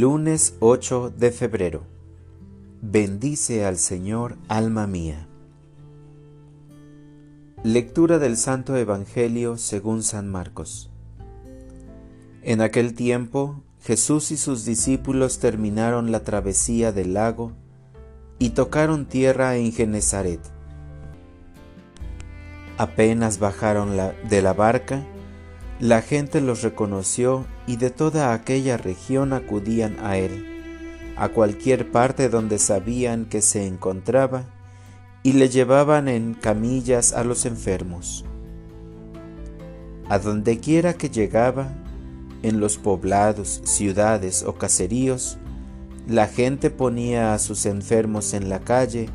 Lunes 8 de febrero. Bendice al Señor, alma mía. Lectura del Santo Evangelio según San Marcos. En aquel tiempo, Jesús y sus discípulos terminaron la travesía del lago y tocaron tierra en Genezaret. Apenas bajaron de la barca, la gente los reconoció y de toda aquella región acudían a él, a cualquier parte donde sabían que se encontraba, y le llevaban en camillas a los enfermos. A donde quiera que llegaba, en los poblados, ciudades o caseríos, la gente ponía a sus enfermos en la calle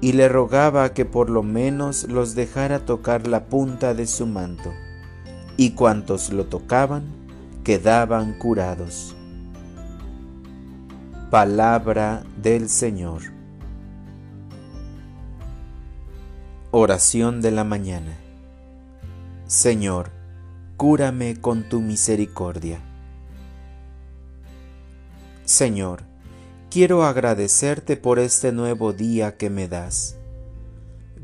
y le rogaba que por lo menos los dejara tocar la punta de su manto y cuantos lo tocaban quedaban curados. Palabra del Señor. Oración de la mañana. Señor, cúrame con tu misericordia. Señor, quiero agradecerte por este nuevo día que me das.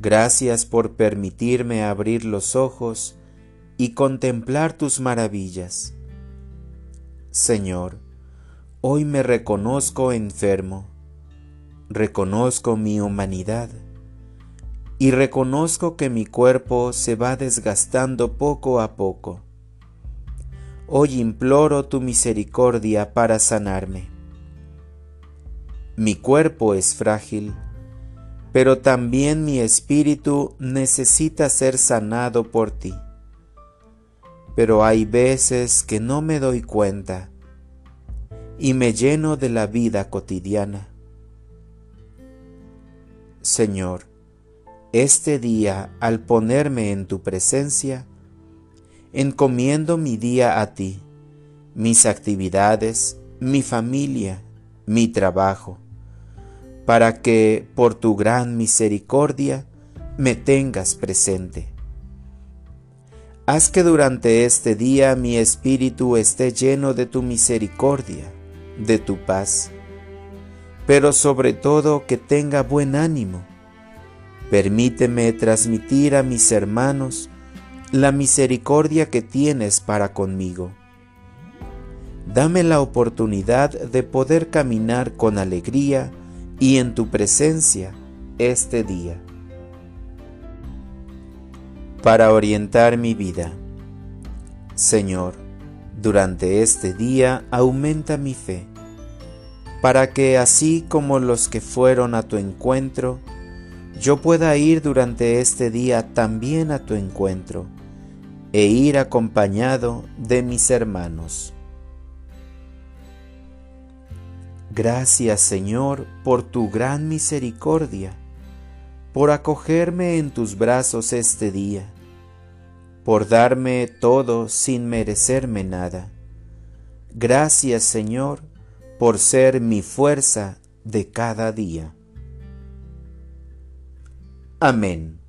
Gracias por permitirme abrir los ojos y contemplar tus maravillas. Señor, hoy me reconozco enfermo, reconozco mi humanidad y reconozco que mi cuerpo se va desgastando poco a poco. Hoy imploro tu misericordia para sanarme. Mi cuerpo es frágil, pero también mi espíritu necesita ser sanado por ti pero hay veces que no me doy cuenta y me lleno de la vida cotidiana. Señor, este día al ponerme en tu presencia, encomiendo mi día a ti, mis actividades, mi familia, mi trabajo, para que por tu gran misericordia me tengas presente. Haz que durante este día mi espíritu esté lleno de tu misericordia, de tu paz, pero sobre todo que tenga buen ánimo. Permíteme transmitir a mis hermanos la misericordia que tienes para conmigo. Dame la oportunidad de poder caminar con alegría y en tu presencia este día para orientar mi vida. Señor, durante este día aumenta mi fe, para que así como los que fueron a tu encuentro, yo pueda ir durante este día también a tu encuentro e ir acompañado de mis hermanos. Gracias Señor por tu gran misericordia por acogerme en tus brazos este día, por darme todo sin merecerme nada. Gracias Señor por ser mi fuerza de cada día. Amén.